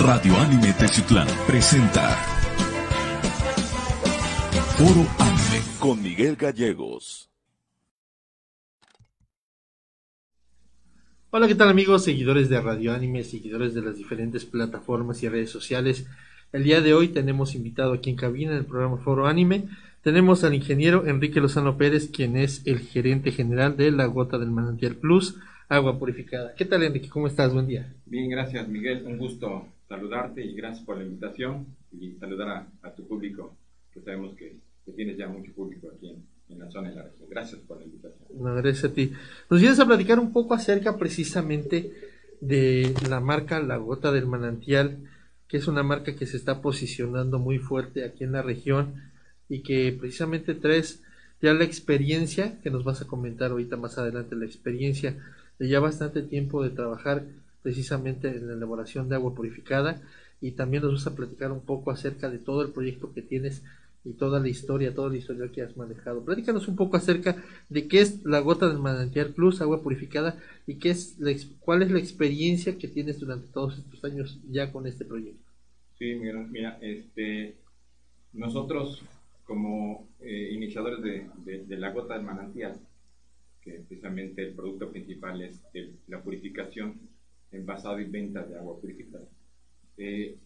Radio Anime Teziutlán presenta Foro Anime con Miguel Gallegos. Hola, ¿qué tal amigos, seguidores de Radio Anime, seguidores de las diferentes plataformas y redes sociales? El día de hoy tenemos invitado aquí en cabina en el programa Foro Anime. Tenemos al ingeniero Enrique Lozano Pérez, quien es el gerente general de La Gota del Manantial Plus, agua purificada. ¿Qué tal Enrique? ¿Cómo estás? Buen día. Bien, gracias Miguel. Un gusto saludarte y gracias por la invitación y saludar a, tu público, que sabemos que, tienes ya mucho público aquí en, la zona de la región. Gracias por la invitación. No, gracias a ti. Nos vienes a platicar un poco acerca precisamente de la marca La Gota del Manantial que es una marca que se está posicionando muy fuerte aquí en la región y que precisamente traes ya la experiencia que nos vas a comentar ahorita más adelante, la experiencia de ya bastante tiempo de trabajar precisamente en la elaboración de agua purificada y también nos vas a platicar un poco acerca de todo el proyecto que tienes y toda la historia, toda la historia que has manejado. Platícanos un poco acerca de qué es la gota del manantial plus, agua purificada, y qué es la, cuál es la experiencia que tienes durante todos estos años ya con este proyecto. Sí, mira, mira este, nosotros como eh, iniciadores de, la gota del manantial, que precisamente el producto principal es la purificación, envasado y venta de agua purificada. Eh,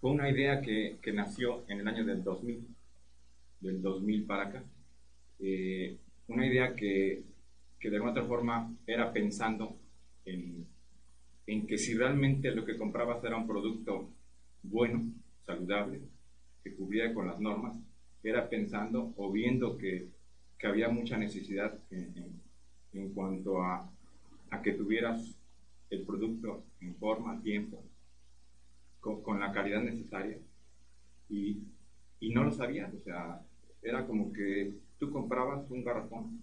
fue una idea que, que, nació en el año del 2000 del 2000 para acá. Eh, una idea que, que, de alguna otra forma era pensando en, en, que si realmente lo que comprabas era un producto bueno, saludable, que cubriera con las normas, era pensando o viendo que, que había mucha necesidad en, en, cuanto a, a, que tuvieras producto en forma, tiempo, con, la calidad necesaria. Y, y no lo sabías, o sea, era como que tú comprabas un garrafón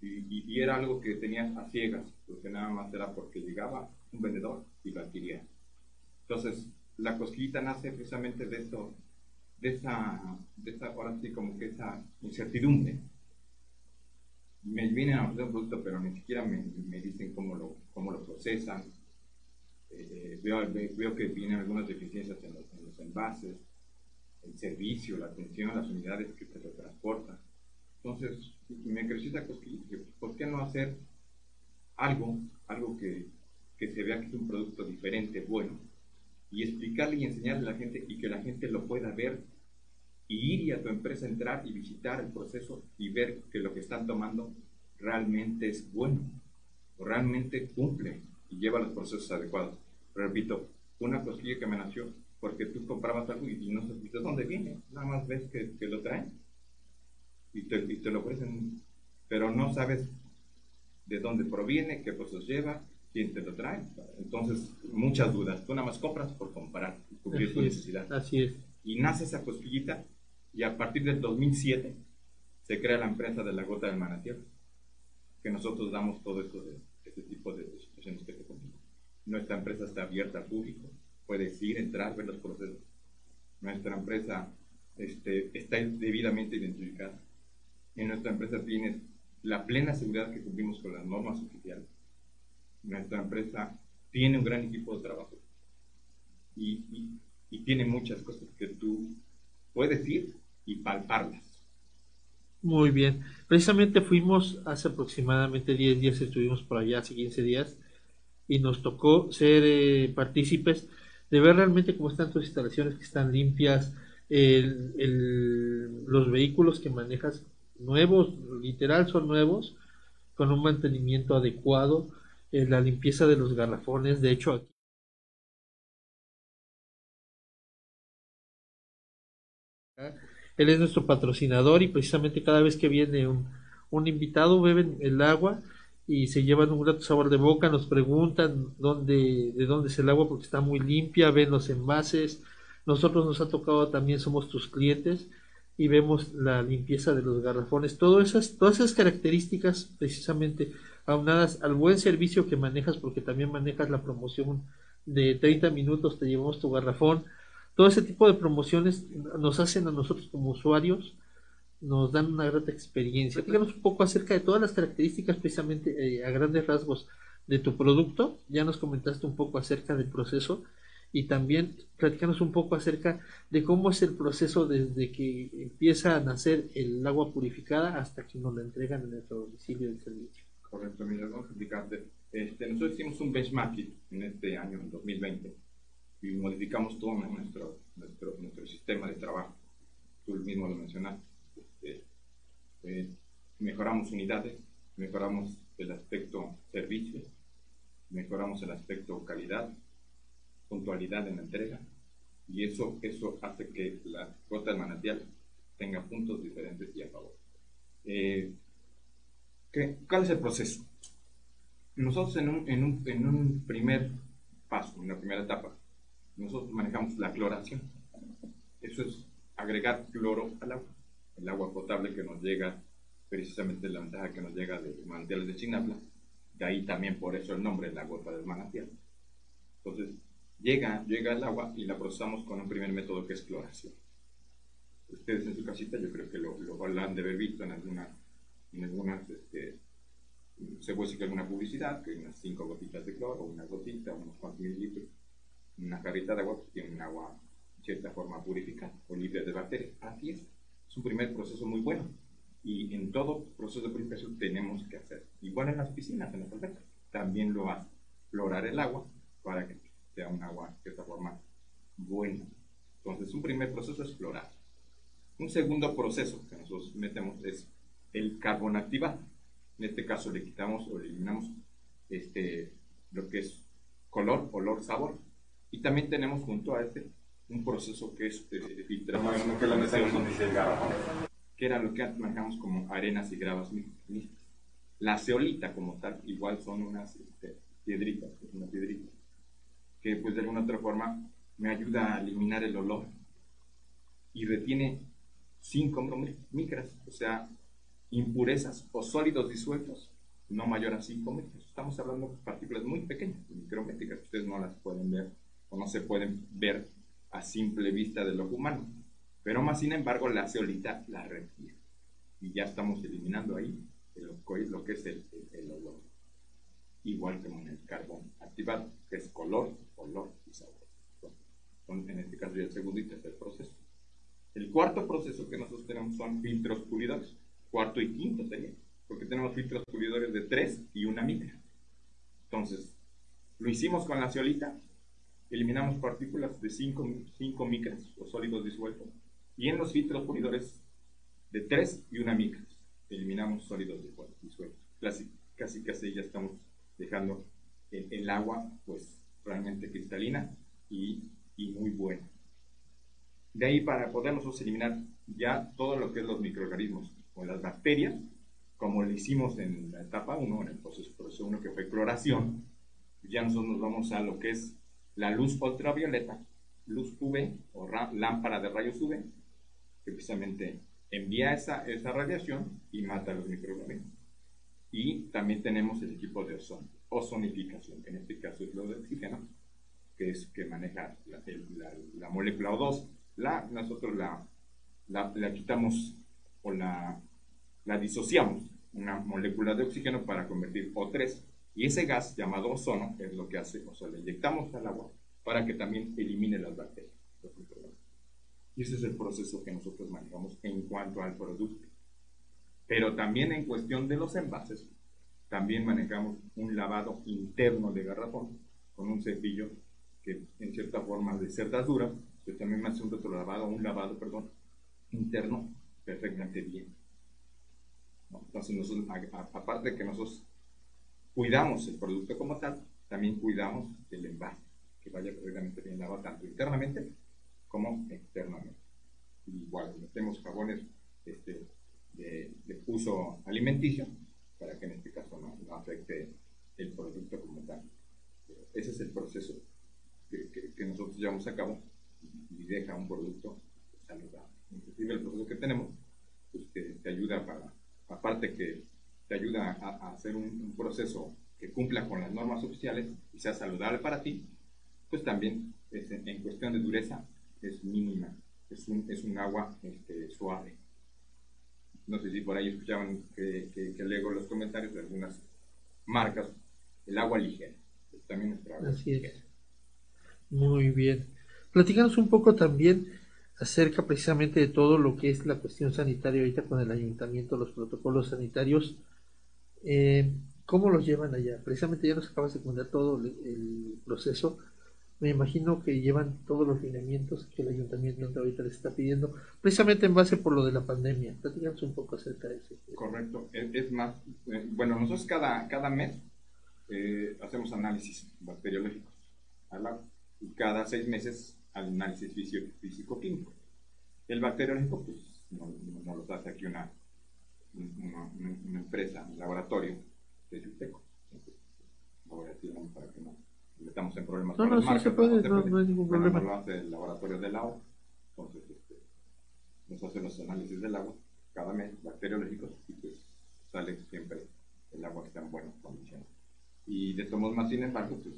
y, y, era algo que tenías a ciegas, porque nada más era porque llegaba un vendedor y lo adquiría. Entonces, la cosquillita nace precisamente de eso, de esa, de esa, ahora sí, como que esa incertidumbre. Me vienen a ofrecer un producto, pero ni siquiera me, me dicen cómo lo, cómo lo procesan. Eh, veo, veo, que vienen algunas deficiencias en los, en los envases el servicio, la atención, las unidades que se transportan. Entonces, me creció esa ¿por qué no hacer algo, algo que, que se vea que es un producto diferente, bueno, y explicarle y enseñarle a la gente y que la gente lo pueda ver y ir y a tu empresa entrar y visitar el proceso y ver que lo que están tomando realmente es bueno o realmente cumple y lleva los procesos adecuados. Repito, una cosquilla que me nació porque tú comprabas algo y, no sabes de dónde viene, nada más ves que, que lo traen y te, y te, lo ofrecen, pero no sabes de dónde proviene, qué proceso lleva, quién te lo trae. Entonces, muchas dudas. Tú nada más compras por comprar, cumplir tu necesidad. Así es. Y nace esa cosquillita y a partir del 2007 se crea la empresa de la gota del manantial, que nosotros damos todo esto de este tipo de situaciones que te comento. Nuestra empresa está abierta al público, puedes ir, entrar, ver los procesos. Nuestra empresa este, está debidamente identificada. En nuestra empresa tienes la plena seguridad que cumplimos con las normas oficiales. Nuestra empresa tiene un gran equipo de trabajo y, y tiene muchas cosas que tú puedes ir y palparlas. Muy bien. Precisamente fuimos hace aproximadamente 10 días, estuvimos por allá hace 15 días y nos tocó ser eh, partícipes de ver realmente cómo están tus instalaciones, que están limpias, los vehículos que manejas nuevos, literal son nuevos, con un mantenimiento adecuado, eh, la limpieza de los garrafones, de hecho aquí Él es nuestro patrocinador y precisamente cada vez que viene un invitado beben el agua y se llevan un grato sabor de boca, nos preguntan dónde, de dónde es el agua porque está muy limpia, ven los envases. Nosotros nos ha tocado también, somos tus clientes y vemos la limpieza de los garrafones. Todas esas, todas esas características precisamente aunadas al buen servicio que manejas porque también manejas la promoción de 30 minutos, te llevamos tu garrafón. Todo ese tipo de promociones nos hacen a nosotros como usuarios nos dan una grata experiencia. Díganos un poco acerca de todas las características, precisamente eh, a grandes rasgos, de tu producto. Ya nos comentaste un poco acerca del proceso y también platicarnos un poco acerca de cómo es el proceso desde que empieza a nacer el agua purificada hasta que nos la entregan en nuestro domicilio del servicio. Correcto, mira, vamos a explicarte. Este, nosotros hicimos un benchmarking en este año, en 2020, y modificamos todo nuestro, nuestro, nuestro sistema de trabajo. Tú mismo lo mencionaste. Eh, mejoramos unidades, mejoramos el aspecto servicio, mejoramos el aspecto calidad, puntualidad en la entrega, y eso, eso hace que la gota del manantial tenga puntos diferentes y a favor. Eh, ¿Cuál es el proceso? Nosotros en un, en, un, en un primer paso, en la primera etapa, nosotros manejamos la cloración. Eso es agregar cloro al agua. El agua potable que nos llega, precisamente la ventaja que nos llega de manantiales de Chinapla, de ahí también por eso el nombre, la gota del manantial. Entonces, llega, llega el agua y la procesamos con un primer método que es cloración. Ustedes en su casita yo creo que lo, lo han de haber visto en alguna, en algunas, este, se puede decir que alguna publicidad, que unas cinco gotitas de cloro, una gotita, unos cuantos mililitros, una jarrita de agua que tiene un agua de cierta forma purificada o libre de bacterias. Así es. Es un primer proceso muy bueno. Y en todo proceso de purificación tenemos que hacer. Igual en las piscinas, en las albercas. También lo hace. Florar el agua para que sea un agua de cierta forma buena. Entonces, un primer proceso es florar. Un segundo proceso que nosotros metemos es el carbón activado. En este caso le quitamos o eliminamos este, lo que es color, olor, sabor. Y también tenemos junto a este un proceso que es de, filtración. Que era lo que manejamos como arenas y gravas. La ceolita como tal, igual son unas este, piedritas, una piedrita, que pues de alguna otra forma me ayuda a eliminar el olor y retiene 5 micras, o sea, impurezas o sólidos disueltos no mayor a 5 metros. Estamos hablando de partículas muy pequeñas, micrométricas, ustedes no las pueden ver o no se pueden ver a simple vista del ojo humano. Pero más sin embargo la ceolita la retira. Y ya estamos eliminando ahí lo que es el, olor. Igual que en el carbón activado, que es color, olor y sabor. en este caso ya el segundo y tercer proceso. El cuarto proceso que nosotros tenemos son filtros pulidores cuarto y quinto sería, porque tenemos filtros pulidores de 3 y una micra. Entonces, lo hicimos con la ceolita, eliminamos partículas de 5 micras o sólidos disueltos, y en los filtros pulidores de 3 y una micra eliminamos sólidos disueltos. Casi, casi casi ya estamos dejando el, agua pues realmente cristalina y, y muy buena. De ahí para poder nosotros eliminar ya todo lo que es los microorganismos o las bacterias, como lo hicimos en la etapa 1, en el proceso 1 que fue cloración, ya nosotros nos vamos a lo que es la luz ultravioleta, luz UV o lámpara de rayos UV, que precisamente envía esa, esa radiación y mata a los microorganismos. Y también tenemos el equipo de ozon, ozonificación, que en este caso es lo de oxígeno, que es que maneja la, la, molécula O2. La, nosotros la, la quitamos o la, la disociamos, una molécula de oxígeno para convertir O3. Y ese gas llamado ozono es lo que hace, o sea, le inyectamos al agua para que también elimine las bacterias. Y ese es el proceso que nosotros manejamos en cuanto al producto. Pero también en cuestión de los envases, también manejamos un lavado interno de garrafón con un cepillo que en cierta forma de cerdas duras, que también hace un otro lavado, un lavado, perdón, interno perfectamente bien. Entonces, nosotros, aparte de que nosotros cuidamos el producto como tal, también cuidamos el envase, que vaya perfectamente bien lavado tanto internamente como externamente. Igual, metemos jabones este, de, uso alimenticio para que en este caso no, afecte el producto como tal. Ese es el proceso que, que nosotros llevamos a cabo y deja un producto saludable inclusive el proceso que tenemos, pues te, ayuda para, aparte que te ayuda a, hacer un, proceso que cumpla con las normas oficiales y sea saludable para ti, pues también en, cuestión de dureza es mínima, es un, es un agua este, suave. No sé si por ahí escuchaban que, que, que leo los comentarios de algunas marcas, el agua ligera, también nuestra agua Así Es. Muy bien. Platícanos un poco también acerca precisamente de todo lo que es la cuestión sanitaria ahorita con el ayuntamiento, los protocolos sanitarios. Eh, ¿Cómo los llevan allá? Precisamente ya nos acabas de contar todo el proceso. Me imagino que llevan todos los lineamientos que el ayuntamiento ahorita les está pidiendo, precisamente en base por lo de la pandemia. Platícanos un poco acerca de eso. Correcto. Es, más, eh, bueno, nosotros cada, cada mes eh, hacemos análisis bacteriológicos y cada seis meses análisis físico-químico. El bacteriológico, pues, no, no, lo hace aquí una, una, una empresa, un laboratorio de Yuteco. voy a decir para que no estamos en problemas no, no, sí se puede, no, no, hay ningún problema. lo hace el laboratorio del agua, entonces este, nos hace los análisis del agua cada mes, bacteriológicos, y pues sale siempre el agua que está en buenas condiciones. Y de tomos más, sin embargo, pues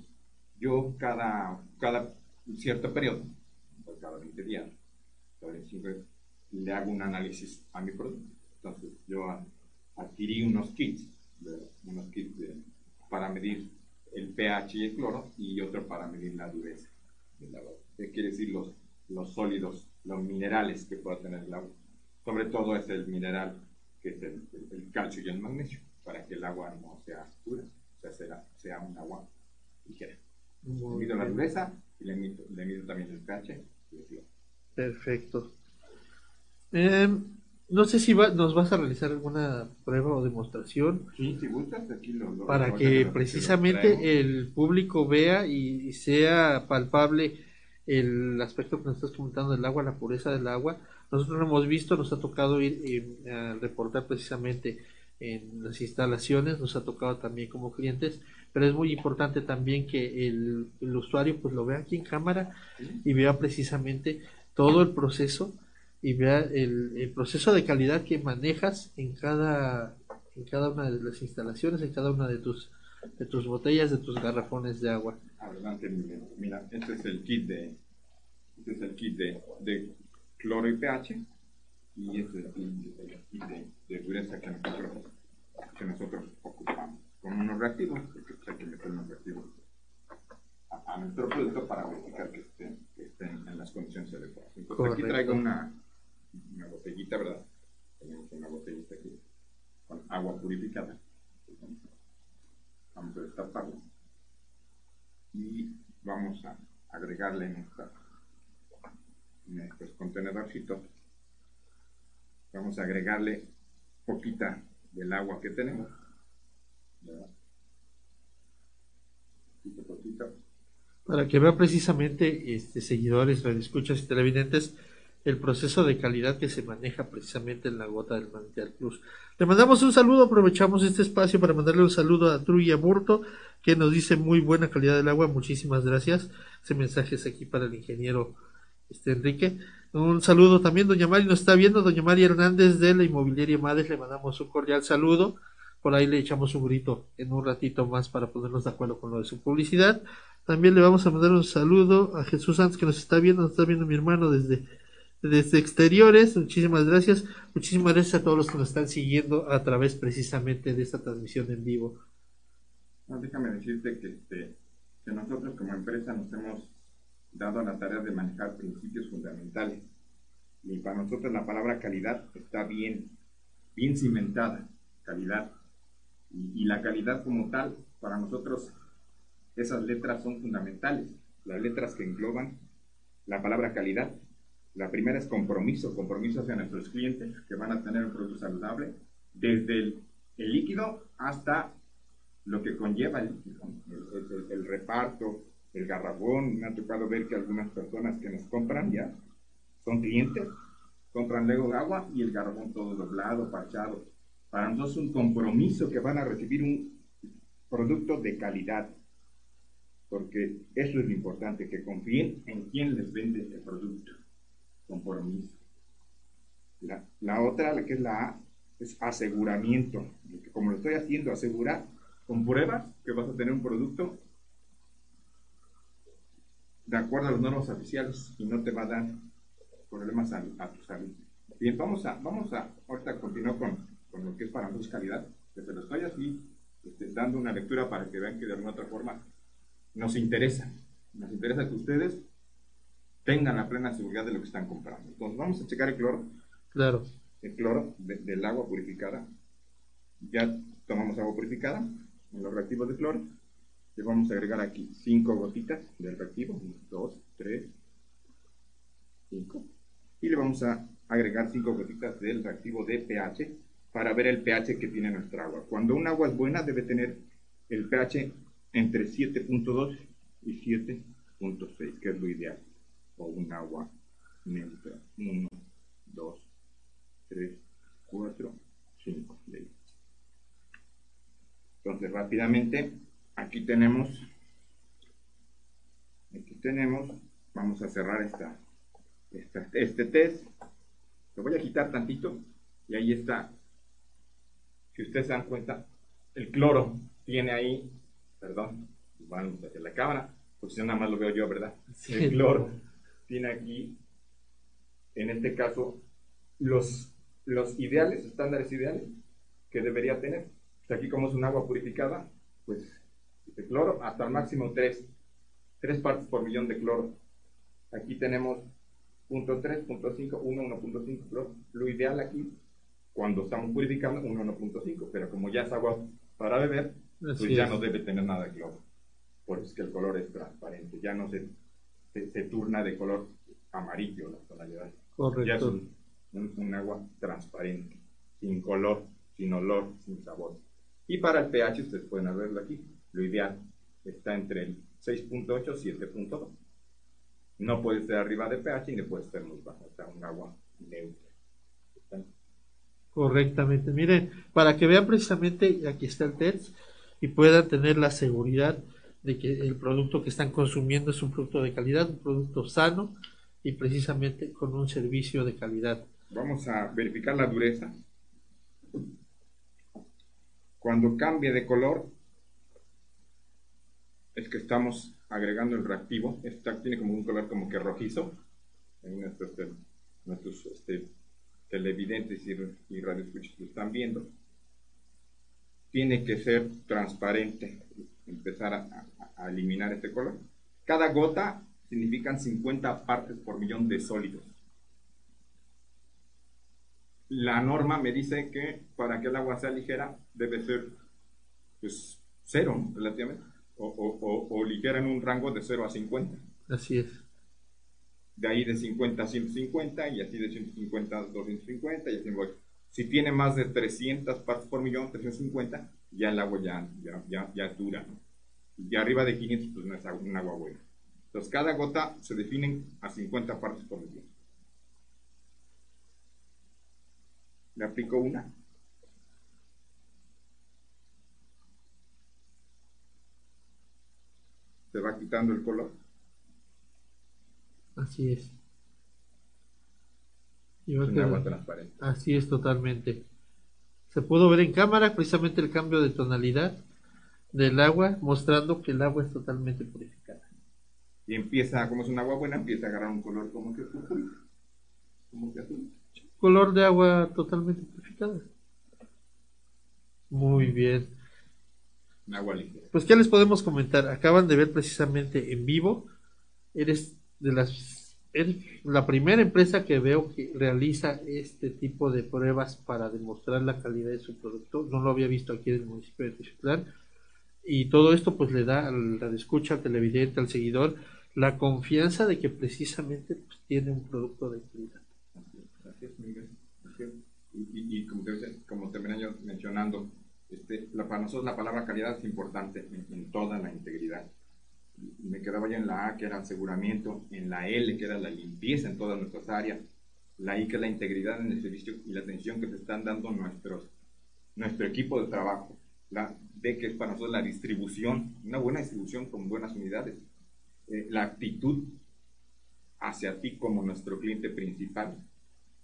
yo cada, cada cierto periodo, pues, cada 20 días, cada 25 días, le hago un análisis a mi producto. Entonces yo adquirí unos kits, unos kits de, para medir el pH y el cloro, y otro para medir la dureza del agua. ¿Qué quiere decir los, los sólidos, los minerales que pueda tener el agua? Sobre todo es el mineral que es el, calcio y el magnesio, para que el agua no sea dura, o sea, sea, sea un agua ligera. Le mido la dureza y le mido, le mido también el pH y el cloro. Perfecto. Eh, no sé si nos vas a realizar alguna prueba o demostración. Sí, si gustas, aquí lo, para que precisamente el público vea y, sea palpable el aspecto que nos estás comentando del agua, la pureza del agua. Nosotros lo hemos visto, nos ha tocado ir eh, a reportar precisamente en las instalaciones, nos ha tocado también como clientes, pero es muy importante también que el, el usuario pues lo vea aquí en cámara y vea precisamente todo el proceso y vea el, proceso de calidad que manejas en cada, en cada una de las instalaciones, en cada una de tus, de tus botellas, de tus garrafones de agua. Adelante, mira, este es el kit de, este es el kit de, de cloro y pH y este es el, kit de, de, dureza que nosotros, que nosotros ocupamos con unos reactivos, porque hay que meter unos reactivos a, a, nuestro producto para verificar que estén, que estén en las condiciones adecuadas. Entonces aquí traigo una una botellita, ¿verdad? Tenemos una botellita aquí con agua purificada. Vamos a destaparla y vamos a agregarle en, esta, en contenedorcitos. Vamos a agregarle poquita del agua que tenemos. ¿verdad? Poquito, Para que vean precisamente este, seguidores, escuchas y televidentes, el proceso de calidad que se maneja precisamente en la gota del Manantial Plus. Le mandamos un saludo, aprovechamos este espacio para mandarle un saludo a Truya Burto, que nos dice muy buena calidad del agua, muchísimas gracias. Ese mensaje es aquí para el ingeniero este, Enrique. Un saludo también, doña Mari nos está viendo, doña Mari Hernández de la Inmobiliaria Madres, le mandamos un cordial saludo. Por ahí le echamos un grito en un ratito más para ponernos de acuerdo con lo de su publicidad. También le vamos a mandar un saludo a Jesús Santos que nos está viendo, nos está viendo mi hermano desde desde exteriores. Muchísimas gracias. Muchísimas gracias a todos los que nos están siguiendo a través precisamente de esta transmisión en vivo. déjame decirte que, este, que nosotros como empresa nos hemos dado la tarea de manejar principios fundamentales. Y para nosotros la palabra calidad está bien, bien cimentada, calidad. Y la calidad como tal, para nosotros esas letras son fundamentales. Las letras que engloban la palabra calidad la primera es compromiso, compromiso hacia nuestros clientes que van a tener un producto saludable, desde el, líquido hasta lo que conlleva el, reparto, el garrabón. Me ha tocado ver que algunas personas que nos compran ya son clientes, compran luego agua y el garrabón todo doblado, parchado. Para nosotros es un compromiso que van a recibir un producto de calidad, porque eso es lo importante, que confíen en quien les vende el producto compromiso. La, la otra, la que es la A, es aseguramiento. Como lo estoy haciendo, asegurar con pruebas que vas a tener un producto de acuerdo a las normas oficiales y no te va a dar problemas a, tu salud. Bien, vamos a, vamos a ahorita continuar con, con lo que es para nosotros calidad, que se lo estoy así este, dando una lectura para que vean que de alguna otra forma nos interesa. Nos interesa que ustedes tengan la plena seguridad de lo que están comprando. Entonces vamos a checar el cloro. Claro. El cloro del agua purificada. Ya tomamos agua purificada en los reactivos de cloro. Le vamos a agregar aquí 5 gotitas del reactivo. 2, 3, 5. Y le vamos a agregar 5 gotitas del reactivo de pH para ver el pH que tiene nuestra agua. Cuando un agua es buena debe tener el pH entre 7.2 y 7.6, que es lo ideal. O un agua neutra. 1, 2, 3, 4, 5. Entonces rápidamente aquí tenemos, aquí tenemos, vamos a cerrar esta, este test. Lo voy a quitar tantito y ahí está. Si ustedes se dan cuenta, el cloro tiene ahí, perdón, vamos hacia la cámara, pues si nada más lo veo yo, ¿verdad? El cloro tiene aquí, en este caso, los, los ideales, estándares ideales que debería tener. Aquí como es un agua purificada, pues de cloro hasta el máximo 3, 3 partes por millón de cloro. Aquí tenemos punto 3, punto 5, 1, 1.5 cloro. Lo ideal aquí, cuando estamos purificando, 1, 1.5, pero como ya es agua para beber, pues ya no debe tener nada de cloro. Por eso es que el color es transparente, ya no se, se, turna de color amarillo la tonalidad. Correcto. Ya es un agua transparente, sin color, sin olor, sin sabor. Y para el pH, ustedes pueden verlo aquí, lo ideal está entre el 6.8 y 7.2. No puede ser arriba de pH no puede ser muy bajo, está un agua neutra. Correctamente. Miren, para que vean precisamente, aquí está el test y puedan tener la seguridad de que el producto que están consumiendo es un producto de calidad, un producto sano y precisamente con un servicio de calidad. Vamos a verificar la dureza. Cuando cambie de color, es que estamos agregando el reactivo. Esta tiene como un color como que rojizo. Nuestros este, televidentes y, y radioescuchas lo están viendo. Tiene que ser transparente, empezar a, a eliminar este color. Cada gota significan 50 partes por millón de sólidos la norma me dice que para que el agua sea ligera debe ser pues cero relativamente o, o, o, ligera en un rango de 0 a 50 así es de ahí de 50 a 150 y así de 150 a 250 y así voy. Si tiene más de 300 partes por millón 350 ya el agua ya, ya, ya, dura y arriba de 500 pues no es un agua buena entonces cada gota se define a 50 partes por millón Le aplico una. Se va quitando el color. Así es. Un agua transparente. Así es totalmente. Se pudo ver en cámara precisamente el cambio de tonalidad del agua, mostrando que el agua es totalmente purificada. Y empieza, como es un agua buena, empieza a agarrar un color como que azul. Como que azul color de agua totalmente purificada. Muy bien. Agua Pues, ¿qué les podemos comentar? Acaban de ver precisamente en vivo. Eres de las. Eres la primera empresa que veo que realiza este tipo de pruebas para demostrar la calidad de su producto. No lo había visto aquí en el municipio de Tijuana. Y todo esto, pues, le da al la escucha, al televidente, al seguidor, la confianza de que precisamente pues, tiene un producto de calidad. Y, como, te, como terminé mencionando, este, para nosotros la palabra calidad es importante en, toda la integridad. Me quedaba ya en la A, que era aseguramiento, en la L, que era la limpieza en todas nuestras áreas, la I, que es la integridad en el servicio y la atención que te están dando nuestros, nuestro equipo de trabajo, la D, que es para nosotros la distribución, una buena distribución con buenas unidades, eh, la actitud hacia ti como nuestro cliente principal,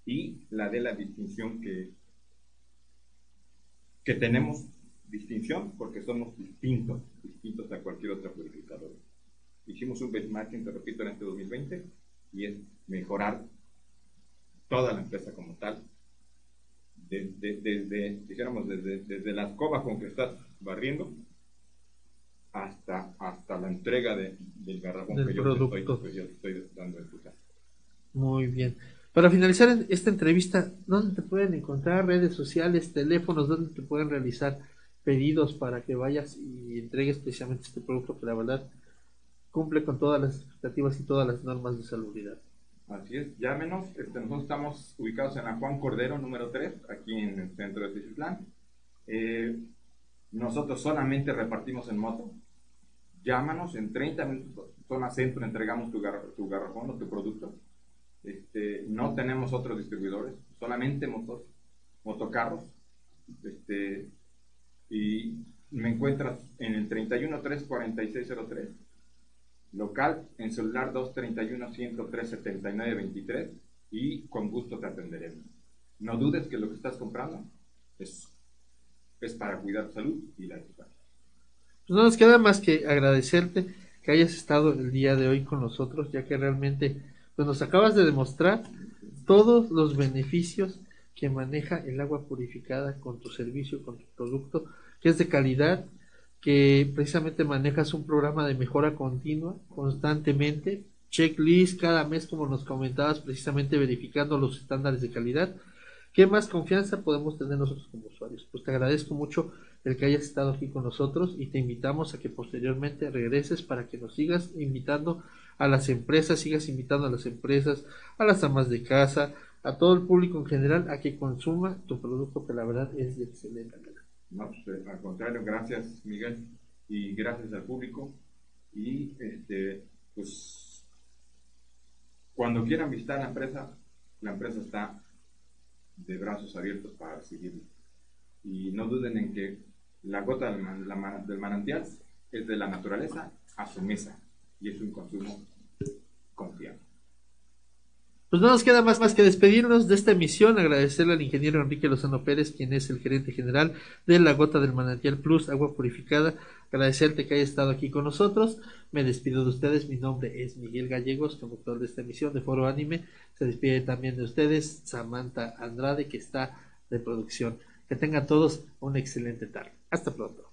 y la de la distinción que, que tenemos distinción porque somos distintos, distintos a cualquier otra purificadora. Hicimos un benchmarking, te repito, en este 2020 y es mejorar toda la empresa como tal, desde, desde dijéramos, desde, desde la escoba con que estás barriendo hasta, hasta la entrega de, del garrafón Del que yo, producto. te estoy, que yo estoy dando en tu casa. Muy bien. Para finalizar esta entrevista, ¿dónde te pueden encontrar? Redes sociales, teléfonos, ¿dónde te pueden realizar pedidos para que vayas y entregues precisamente este producto que la verdad cumple con todas las expectativas y todas las normas de salubridad? Así es, llámenos. Este, nosotros estamos ubicados en la Juan Cordero número 3, aquí en el centro de Tiziutlán. Eh, nosotros solamente repartimos en moto. Llámanos en 30 minutos, zona centro, entregamos tu, gar- tu garrafón o tu producto. Este, no tenemos otros distribuidores, solamente motos, motocarros. Este, y me encuentras en el 313-4603, local en celular 231-103-7923 y con gusto te atenderemos. No dudes que lo que estás comprando es, es para cuidar tu salud y la de tu. Pues no nos queda más que agradecerte que hayas estado el día de hoy con nosotros, ya que realmente pues, nos acabas de demostrar todos los beneficios que maneja el agua purificada con tu servicio, con tu producto, que es de calidad, que precisamente manejas un programa de mejora continua, constantemente, checklist cada mes, como nos comentabas, precisamente verificando los estándares de calidad. ¿Qué más confianza podemos tener nosotros como usuarios? Pues te agradezco mucho el que hayas estado aquí con nosotros y te invitamos a que posteriormente regreses para que nos sigas invitando a las empresas, sigas invitando a las empresas, a las amas de casa, a todo el público en general a que consuma tu producto que la verdad es de excelente calidad. No, pues, eh, al contrario, gracias Miguel y gracias al público. Y este, pues cuando quieran visitar la empresa, la empresa está de brazos abiertos para recibirlos. Y no duden en que la gota del, del manantial es de la naturaleza a su mesa y es un consumo. Pues no nos queda más, más que despedirnos de esta emisión, agradecerle al ingeniero Enrique Lozano Pérez, quien es el gerente general de la Gota del Manantial Plus, agua purificada, agradecerte que haya estado aquí con nosotros, me despido de ustedes, mi nombre es Miguel Gallegos, conductor de esta emisión de Foro Anime, se despide también de ustedes Samantha Andrade, que está de producción. Que tengan todos una excelente tarde. Hasta pronto.